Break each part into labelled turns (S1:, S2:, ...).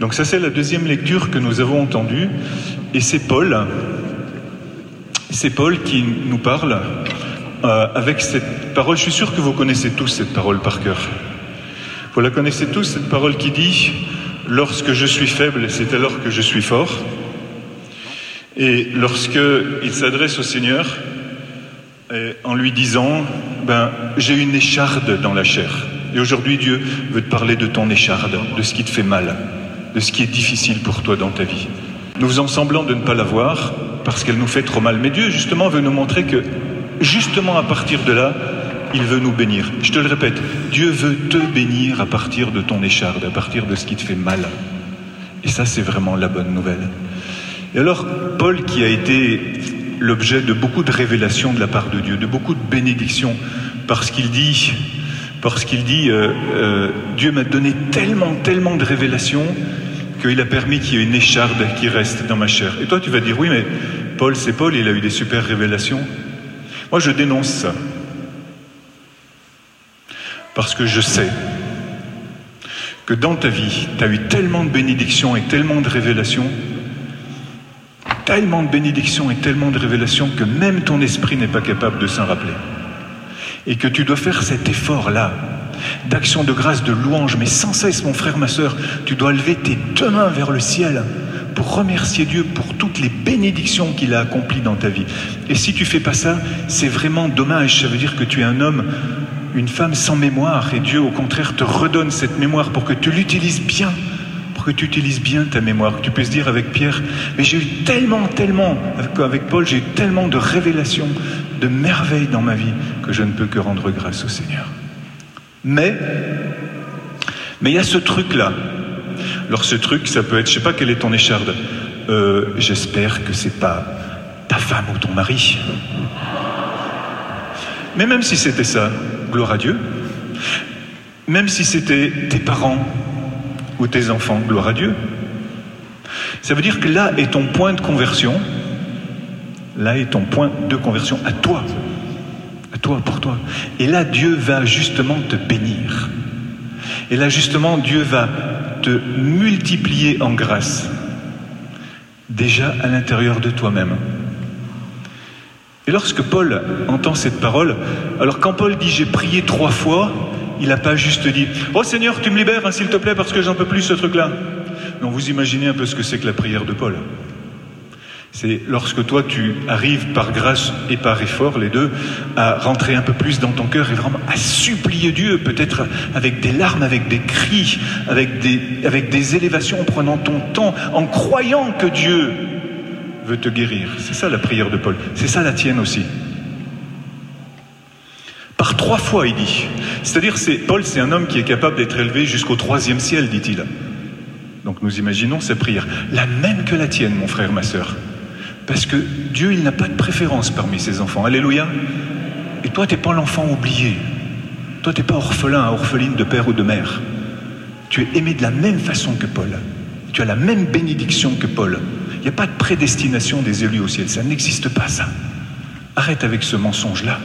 S1: Donc ça c'est la deuxième lecture que nous avons entendue, et c'est Paul, c'est Paul qui nous parle euh, avec cette parole. Je suis sûr que vous connaissez tous cette parole par cœur. Vous la connaissez tous, cette parole qui dit Lorsque je suis faible, c'est alors que je suis fort. Et lorsque il s'adresse au Seigneur en lui disant ben, J'ai une écharde dans la chair. Et aujourd'hui, Dieu veut te parler de ton écharde, de ce qui te fait mal, de ce qui est difficile pour toi dans ta vie. Nous faisons semblant de ne pas la voir parce qu'elle nous fait trop mal. Mais Dieu, justement, veut nous montrer que, justement, à partir de là, il veut nous bénir. Je te le répète, Dieu veut te bénir à partir de ton écharde, à partir de ce qui te fait mal. Et ça, c'est vraiment la bonne nouvelle. Et alors, Paul, qui a été l'objet de beaucoup de révélations de la part de Dieu, de beaucoup de bénédictions, parce qu'il dit, parce qu'il dit, euh, euh, Dieu m'a donné tellement, tellement de révélations qu'il a permis qu'il y ait une écharde qui reste dans ma chair. Et toi, tu vas dire, oui, mais Paul, c'est Paul, il a eu des super révélations. Moi, je dénonce ça. Parce que je sais que dans ta vie, tu as eu tellement de bénédictions et tellement de révélations, tellement de bénédictions et tellement de révélations que même ton esprit n'est pas capable de s'en rappeler. Et que tu dois faire cet effort-là, d'action de grâce, de louange, mais sans cesse, mon frère, ma soeur, tu dois lever tes deux mains vers le ciel pour remercier Dieu pour toutes les bénédictions qu'il a accomplies dans ta vie. Et si tu fais pas ça, c'est vraiment dommage. Ça veut dire que tu es un homme une femme sans mémoire et Dieu au contraire te redonne cette mémoire pour que tu l'utilises bien, pour que tu utilises bien ta mémoire, que tu puisses dire avec Pierre, mais j'ai eu tellement, tellement, avec Paul, j'ai eu tellement de révélations, de merveilles dans ma vie que je ne peux que rendre grâce au Seigneur. Mais, mais il y a ce truc-là. Alors ce truc, ça peut être, je sais pas quelle est ton écharde. Euh, j'espère que c'est pas ta femme ou ton mari. Mais même si c'était ça, gloire à Dieu. Même si c'était tes parents ou tes enfants, gloire à Dieu. Ça veut dire que là est ton point de conversion. Là est ton point de conversion à toi. Toi, pour toi. Et là, Dieu va justement te bénir. Et là, justement, Dieu va te multiplier en grâce. Déjà à l'intérieur de toi-même. Et lorsque Paul entend cette parole, alors quand Paul dit j'ai prié trois fois, il n'a pas juste dit Oh Seigneur, tu me libères, hein, s'il te plaît, parce que j'en peux plus ce truc-là. Non, vous imaginez un peu ce que c'est que la prière de Paul. C'est lorsque toi tu arrives par grâce et par effort, les deux, à rentrer un peu plus dans ton cœur et vraiment à supplier Dieu, peut-être avec des larmes, avec des cris, avec des, élévations, en prenant ton temps, en croyant que Dieu veut te guérir. C'est ça la prière de Paul. C'est ça la tienne aussi. Par trois fois, il dit. C'est-à-dire, c'est, Paul, c'est un homme qui est capable d'être élevé jusqu'au troisième ciel, dit-il. Donc nous imaginons sa prière. La même que la tienne, mon frère, ma sœur. Parce que Dieu, il n'a pas de préférence parmi ses enfants. Alléluia. Et toi, tu n'es pas l'enfant oublié. Toi, tu n'es pas orphelin, orpheline de père ou de mère. Tu es aimé de la même façon que Paul. Tu as la même bénédiction que Paul. Il n'y a pas de prédestination des élus au ciel, ça n'existe pas ça. Arrête avec ce mensonge-là.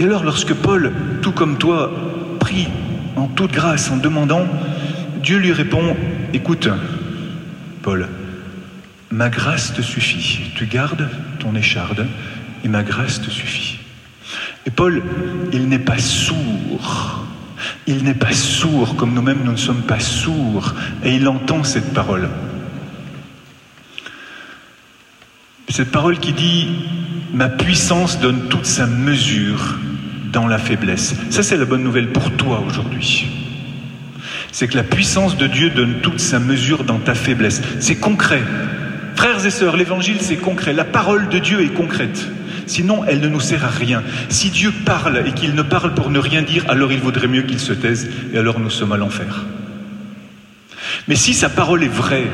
S1: Et alors lorsque Paul, tout comme toi, prie en toute grâce en demandant, Dieu lui répond, écoute, Paul, ma grâce te suffit. Tu gardes ton écharde et ma grâce te suffit. Et Paul, il n'est pas sourd. Il n'est pas sourd comme nous-mêmes nous ne sommes pas sourds. Et il entend cette parole. Cette parole qui dit Ma puissance donne toute sa mesure dans la faiblesse. Ça, c'est la bonne nouvelle pour toi aujourd'hui. C'est que la puissance de Dieu donne toute sa mesure dans ta faiblesse. C'est concret. Frères et sœurs, l'évangile, c'est concret. La parole de Dieu est concrète. Sinon, elle ne nous sert à rien. Si Dieu parle et qu'il ne parle pour ne rien dire, alors il vaudrait mieux qu'il se taise et alors nous sommes à l'enfer. Mais si sa parole est vraie,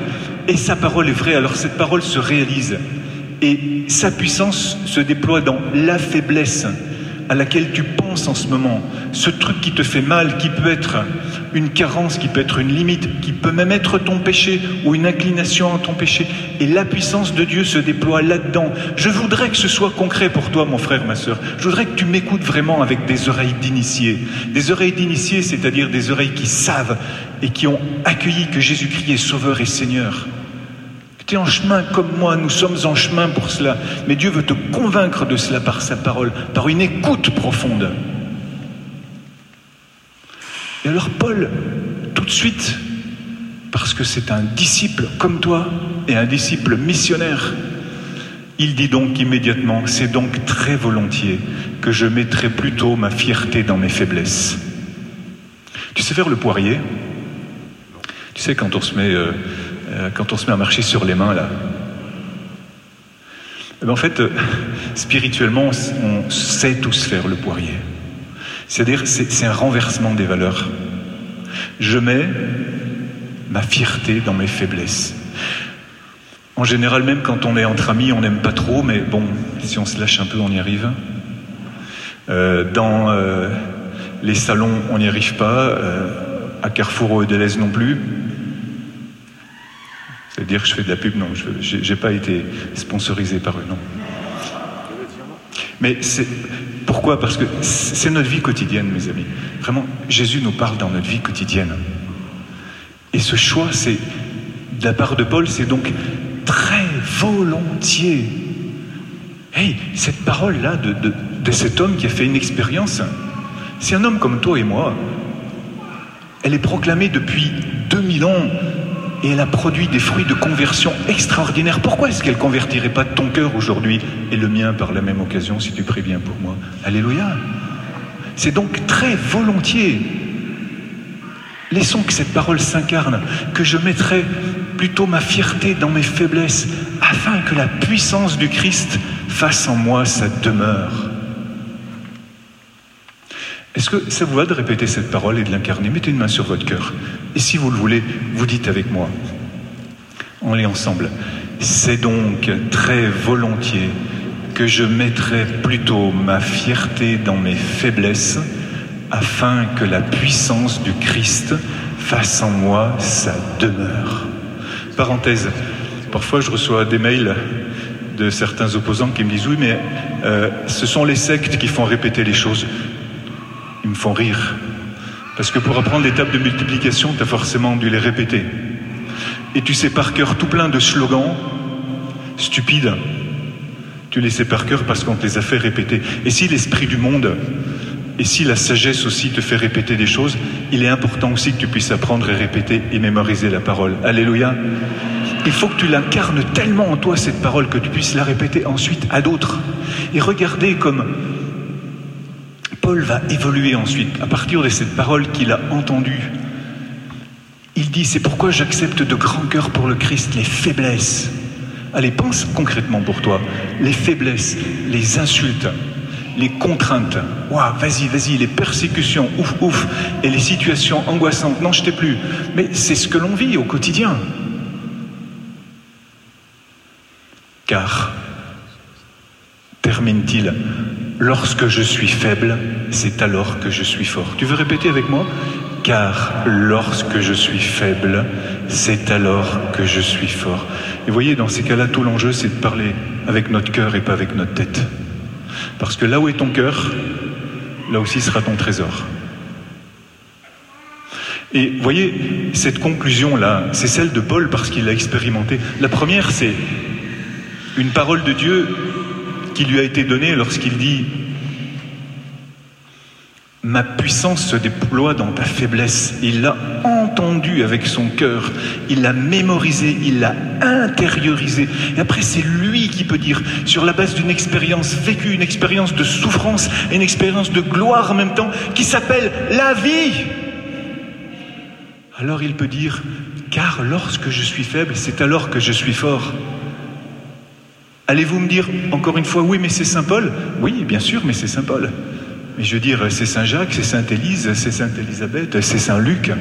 S1: et sa parole est vraie, alors cette parole se réalise. Et sa puissance se déploie dans la faiblesse. À laquelle tu penses en ce moment, ce truc qui te fait mal, qui peut être une carence, qui peut être une limite, qui peut même être ton péché ou une inclination à ton péché, et la puissance de Dieu se déploie là-dedans. Je voudrais que ce soit concret pour toi, mon frère, ma soeur. Je voudrais que tu m'écoutes vraiment avec des oreilles d'initiés. Des oreilles d'initiés, c'est-à-dire des oreilles qui savent et qui ont accueilli que Jésus-Christ est Sauveur et Seigneur en chemin comme moi, nous sommes en chemin pour cela. Mais Dieu veut te convaincre de cela par sa parole, par une écoute profonde. Et alors Paul, tout de suite, parce que c'est un disciple comme toi et un disciple missionnaire, il dit donc immédiatement, c'est donc très volontiers que je mettrai plutôt ma fierté dans mes faiblesses. Tu sais faire le poirier? Tu sais quand on se met... Euh, euh, quand on se met à marcher sur les mains, là. Eh ben, en fait, euh, spirituellement, on sait tous faire le poirier. C'est-à-dire, c'est un renversement des valeurs. Je mets ma fierté dans mes faiblesses. En général, même quand on est entre amis, on n'aime pas trop, mais bon, si on se lâche un peu, on y arrive. Euh, dans les salons, on n'y arrive pas. à Carrefour et Deleuze non plus. C'est dire que je fais de la pub, non, je n'ai pas été sponsorisé par eux, non. Mais c'est pourquoi? Parce que c'est notre vie quotidienne, mes amis. Vraiment, Jésus nous parle dans notre vie quotidienne. Et ce choix, c'est de la part de Paul, c'est donc très volontiers. Hey, cette parole-là de, de cet homme qui a fait une expérience, c'est un homme comme toi et moi. Elle est proclamée depuis 2000 ans et elle a produit des fruits de conversion extraordinaires. Pourquoi est-ce qu'elle convertirait pas ton cœur aujourd'hui et le mien par la même occasion si tu pries bien pour moi? Alléluia. C'est donc très volontiers. Laissons que cette parole s'incarne, que je mettrai plutôt ma fierté dans mes faiblesses, afin que la puissance du Christ fasse en moi sa demeure. Est-ce que ça vous va de répéter cette parole et de l'incarner? Mettez une main sur votre cœur. Et si vous le voulez, vous dites avec moi. On est ensemble. C'est donc très volontiers que je mettrai plutôt ma fierté dans mes faiblesses afin que la puissance du Christ fasse en moi sa demeure. Parenthèse, parfois je reçois des mails de certains opposants qui me disent oui mais euh, ce sont les sectes qui font répéter les choses ils me font rire. Parce que pour apprendre les tables de multiplication, tu as forcément dû les répéter. Et tu sais par cœur tout plein de slogans stupides. Tu les sais par cœur parce qu'on te les a fait répéter. Et si l'esprit du monde, et si la sagesse aussi te fait répéter des choses, il est important aussi que tu puisses apprendre et répéter et mémoriser la parole. Alléluia. Il faut que tu l'incarnes tellement en toi, cette parole, que tu puisses la répéter ensuite à d'autres. Et regarder comme Paul va évoluer ensuite à partir de cette parole qu'il a entendue. Il dit, c'est pourquoi j'accepte de grand cœur pour le Christ les faiblesses. Allez, pense concrètement pour toi. Les faiblesses, les insultes, les contraintes. Waouh, vas-y, vas-y, les persécutions, ouf, ouf, et les situations angoissantes. Non, je plus. Mais c'est ce que l'on vit au quotidien. Car, termine-t-il, Lorsque je suis faible, c'est alors que je suis fort. Tu veux répéter avec moi? Car lorsque je suis faible, c'est alors que je suis fort. Et voyez, dans ces cas-là, tout l'enjeu, c'est de parler avec notre cœur et pas avec notre tête. Parce que là où est ton cœur, là aussi sera ton trésor. Et voyez, cette conclusion-là, c'est celle de Paul parce qu'il l'a expérimenté. La première, c'est une parole de Dieu qui lui a été donné lorsqu'il dit Ma puissance se déploie dans ta faiblesse. Il l'a entendu avec son cœur, il l'a mémorisé, il l'a intériorisé. Et après, c'est lui qui peut dire, sur la base d'une expérience vécue, une expérience de souffrance une expérience de gloire en même temps, qui s'appelle la vie. Alors il peut dire, car lorsque je suis faible, c'est alors que je suis fort. Allez-vous me dire encore une fois, oui, mais c'est Saint Paul? Oui, bien sûr, mais c'est Saint Paul. Mais je veux dire, c'est Saint Jacques, c'est Sainte Élise, c'est Sainte Élisabeth, c'est Saint Luc,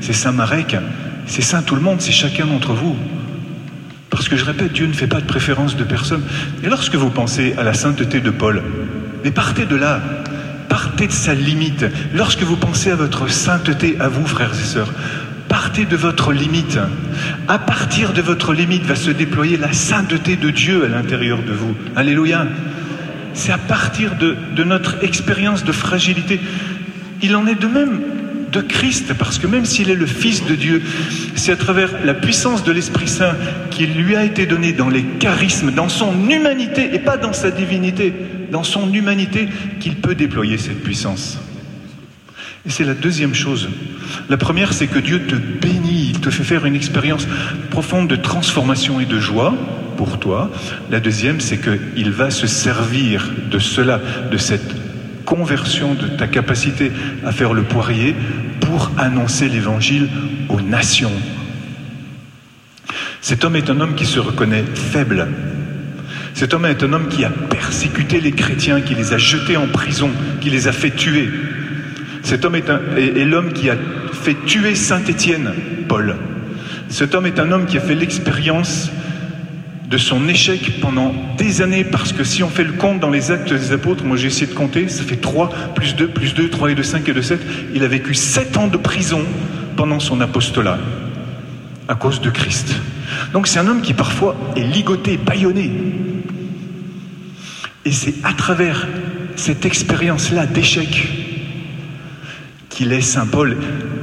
S1: c'est Saint Marek, c'est Saint tout le monde, c'est chacun d'entre vous. Parce que je répète, Dieu ne fait pas de préférence de personne. Et lorsque vous pensez à la sainteté de Paul, mais partez de là. partez de sa limite. Lorsque vous pensez à votre sainteté, à vous, frères et sœurs, partez de votre limite. À partir de votre limite va se déployer la sainteté de Dieu à l'intérieur de vous. Alléluia. C'est à partir de, notre expérience de fragilité. Il en est de même de Christ, parce que même s'il est le Fils de Dieu, c'est à travers la puissance de l'Esprit Saint qui lui a été donné dans les charismes, dans son humanité, et pas dans sa divinité, dans son humanité, qu'il peut déployer cette puissance. Et c'est la deuxième chose. La première, c'est que Dieu te bénit, il te fait faire une expérience profonde de transformation et de joie pour toi. La deuxième, c'est qu'il va se servir de cela, de cette conversion, de ta capacité à faire le poirier pour annoncer l'évangile aux nations. Cet homme est un homme qui se reconnaît faible. Cet homme est un homme qui a persécuté les chrétiens, qui les a jetés en prison, qui les a fait tuer. Cet homme est, l'homme qui a fait tuer Saint Étienne, Paul. Cet homme est un homme qui a fait l'expérience de son échec pendant des années, parce que si on fait le compte dans les actes des apôtres, moi j'ai essayé de compter, ça fait 3 plus 2 plus 2, 3 et 2, 5 et 2, 7, il a vécu 7 ans de prison pendant son apostolat, à cause de Christ. Donc c'est un homme qui parfois est ligoté, baïonné. Et c'est à travers cette expérience-là d'échec qu'il est Saint Paul.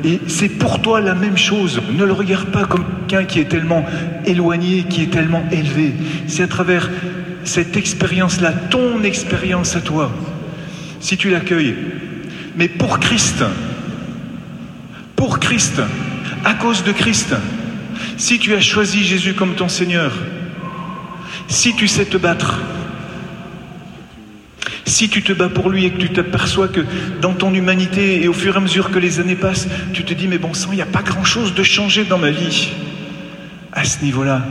S1: Et c'est pour toi la même chose. Ne le regarde pas comme quelqu'un qui est tellement éloigné, qui est tellement élevé. C'est à travers cette expérience-là, ton expérience à toi, si tu l'accueilles. Mais pour Christ, pour Christ, à cause de Christ, si tu as choisi Jésus comme ton Seigneur, si tu sais te battre, si tu te bats pour lui et que tu t'aperçois que dans ton humanité et au fur et à mesure que les années passent, tu te dis mais bon sang, il n'y a pas grand-chose de changé dans ma vie. À ce niveau-là,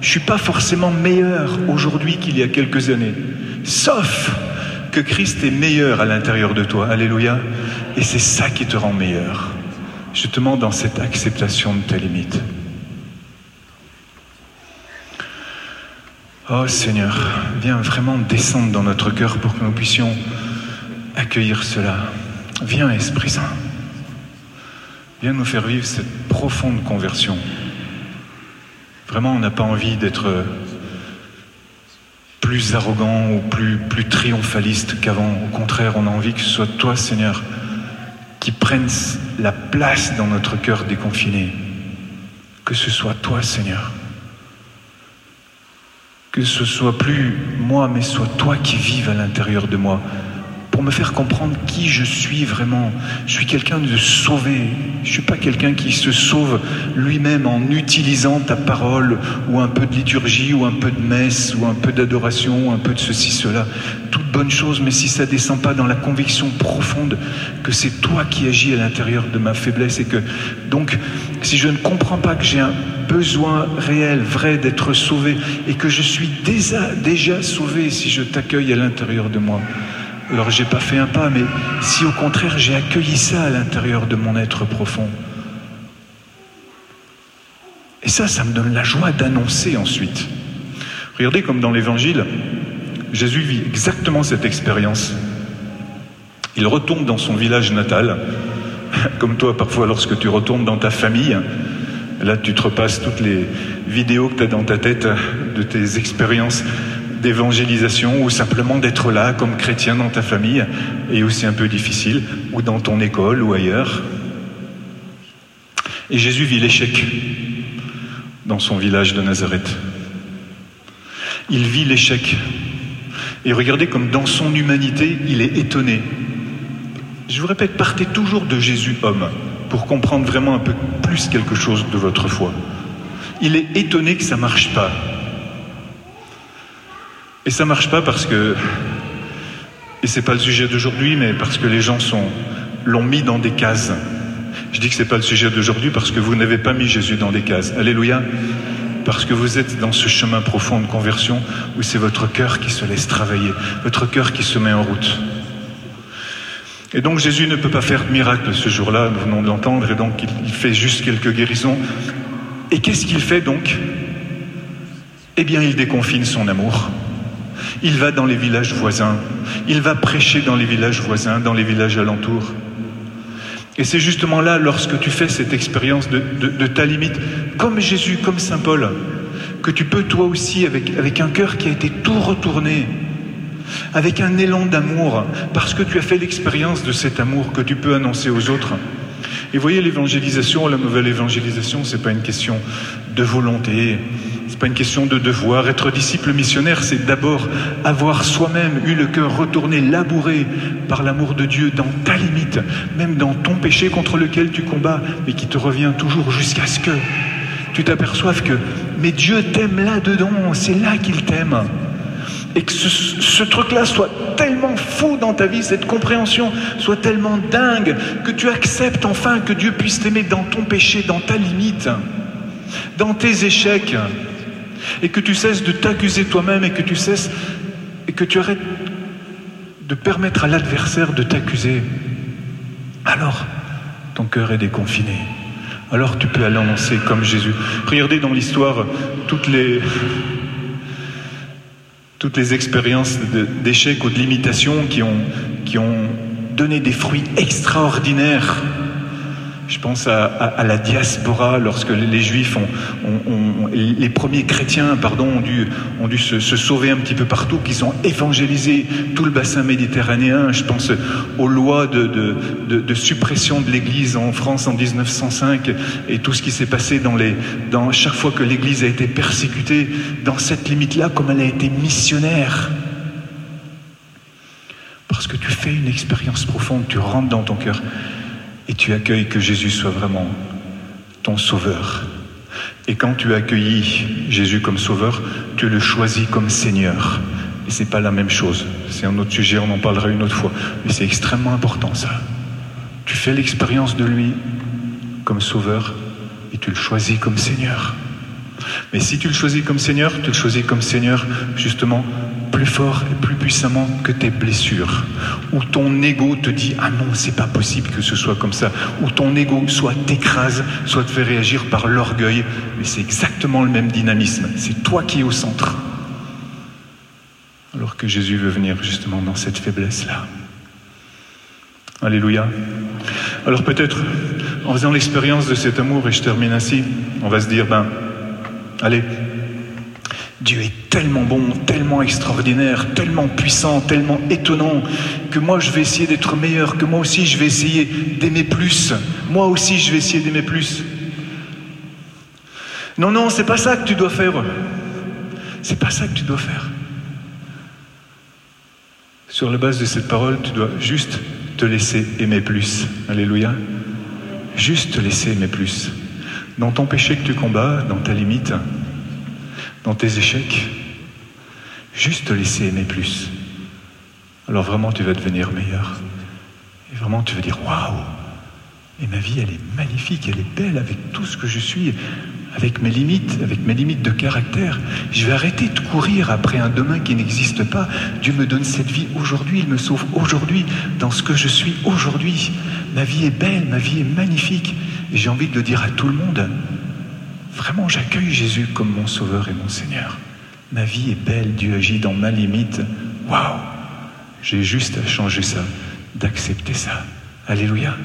S1: je ne suis pas forcément meilleur aujourd'hui qu'il y a quelques années. Sauf que Christ est meilleur à l'intérieur de toi. Alléluia. Et c'est ça qui te rend meilleur. Justement dans cette acceptation de tes limites. Oh Seigneur, viens vraiment descendre dans notre cœur pour que nous puissions accueillir cela. Viens Esprit Saint. Viens nous faire vivre cette profonde conversion. Vraiment, on n'a pas envie d'être plus arrogant ou plus, plus triomphaliste qu'avant. Au contraire, on a envie que ce soit toi, Seigneur, qui prenne la place dans notre cœur déconfiné. Que ce soit toi, Seigneur que ce soit plus moi, mais soit toi qui vives à l'intérieur de moi, pour me faire comprendre qui je suis vraiment. Je suis quelqu'un de sauvé. Je ne suis pas quelqu'un qui se sauve lui-même en utilisant ta parole, ou un peu de liturgie, ou un peu de messe, ou un peu d'adoration, ou un peu de ceci, cela. Toute bonne chose, mais si ça ne descend pas dans la conviction profonde que c'est toi qui agis à l'intérieur de ma faiblesse, et que donc, si je ne comprends pas que j'ai un besoin réel, vrai d'être sauvé et que je suis déjà, déjà sauvé si je t'accueille à l'intérieur de moi. Alors j'ai pas fait un pas, mais si au contraire j'ai accueilli ça à l'intérieur de mon être profond. Et ça, ça me donne la joie d'annoncer ensuite. Regardez comme dans l'Évangile, Jésus vit exactement cette expérience. Il retourne dans son village natal, comme toi parfois lorsque tu retournes dans ta famille, Là, tu te repasses toutes les vidéos que tu as dans ta tête de tes expériences d'évangélisation ou simplement d'être là comme chrétien dans ta famille et aussi un peu difficile, ou dans ton école ou ailleurs. Et Jésus vit l'échec dans son village de Nazareth. Il vit l'échec. Et regardez comme dans son humanité, il est étonné. Je vous répète, partez toujours de Jésus homme pour comprendre vraiment un peu plus quelque chose de votre foi. Il est étonné que ça ne marche pas. Et ça marche pas parce que, et ce n'est pas le sujet d'aujourd'hui, mais parce que les gens sont, l'ont mis dans des cases. Je dis que ce n'est pas le sujet d'aujourd'hui parce que vous n'avez pas mis Jésus dans des cases. Alléluia. Parce que vous êtes dans ce chemin profond de conversion où c'est votre cœur qui se laisse travailler, votre cœur qui se met en route. Et donc Jésus ne peut pas faire de miracle ce jour-là, nous venons de l'entendre, et donc il fait juste quelques guérisons. Et qu'est-ce qu'il fait donc? Eh bien, il déconfine son amour. Il va dans les villages voisins. Il va prêcher dans les villages voisins, dans les villages alentours. Et c'est justement là, lorsque tu fais cette expérience de, ta limite, comme Jésus, comme Saint Paul, que tu peux toi aussi, avec, avec un cœur qui a été tout retourné, avec un élan d'amour, parce que tu as fait l'expérience de cet amour que tu peux annoncer aux autres. Et voyez, l'évangélisation, la nouvelle évangélisation, c'est pas une question de volonté, c'est pas une question de devoir. Être disciple missionnaire, c'est d'abord avoir soi-même eu le cœur retourné, labouré par l'amour de Dieu dans ta limite, même dans ton péché contre lequel tu combats, mais qui te revient toujours jusqu'à ce que tu t'aperçoives que, mais Dieu t'aime là-dedans, c'est là qu'il t'aime. Et que ce, ce truc-là soit tellement fou dans ta vie, cette compréhension soit tellement dingue, que tu acceptes enfin que Dieu puisse t'aimer dans ton péché, dans ta limite, dans tes échecs et que tu cesses de t'accuser toi-même et que tu cesses et que tu arrêtes de permettre à l'adversaire de t'accuser, alors ton cœur est déconfiné. Alors tu peux aller annoncer comme Jésus. Regardez dans l'histoire toutes les, toutes les expériences d'échecs ou de limitations qui ont, qui ont donné des fruits extraordinaires je pense à, la diaspora, lorsque les Juifs ont, les premiers chrétiens, pardon, ont dû, se, sauver un petit peu partout, qu'ils ont évangélisé tout le bassin méditerranéen. Je pense aux lois de, de, suppression de l'Église en France en 1905 et tout ce qui s'est passé dans les, dans chaque fois que l'Église a été persécutée, dans cette limite-là, comme elle a été missionnaire. Parce que tu fais une expérience profonde, tu rentres dans ton cœur et tu accueilles que Jésus soit vraiment ton sauveur. Et quand tu as Jésus comme sauveur, tu le choisis comme Seigneur. Et c'est pas la même chose. C'est un autre sujet, on en parlera une autre fois. Mais c'est extrêmement important ça. Tu fais l'expérience de lui comme sauveur et tu le choisis comme Seigneur. Mais si tu le choisis comme Seigneur, tu le choisis comme Seigneur justement plus fort et plus puissamment que tes blessures, où ton ego te dit ah non c'est pas possible que ce soit comme ça, où ton ego soit t'écrase, soit te fait réagir par l'orgueil, mais c'est exactement le même dynamisme, c'est toi qui es au centre. Alors que Jésus veut venir justement dans cette faiblesse là. Alléluia. Alors peut-être en faisant l'expérience de cet amour, et je termine ainsi, on va se dire ben allez Dieu est tellement bon, tellement extraordinaire, tellement puissant, tellement étonnant, que moi je vais essayer d'être meilleur, que moi aussi je vais essayer d'aimer plus. Moi aussi je vais essayer d'aimer plus. Non, non, c'est pas ça que tu dois faire. C'est pas ça que tu dois faire. Sur la base de cette parole, tu dois juste te laisser aimer plus. Alléluia. Juste te laisser aimer plus. Dans ton péché que tu combats, dans ta limite, dans tes échecs, juste te laisser aimer plus. Alors vraiment, tu vas devenir meilleur. Et vraiment, tu vas dire waouh! Et ma vie, elle est magnifique, elle est belle avec tout ce que je suis, avec mes limites, avec mes limites de caractère. Je vais arrêter de courir après un demain qui n'existe pas. Dieu me donne cette vie aujourd'hui, il me sauve aujourd'hui, dans ce que je suis aujourd'hui. Ma vie est belle, ma vie est magnifique. Et j'ai envie de le dire à tout le monde. Vraiment, j'accueille Jésus comme mon Sauveur et mon Seigneur. Ma vie est belle, Dieu agit dans ma limite. Waouh J'ai juste à changer ça, d'accepter ça. Alléluia.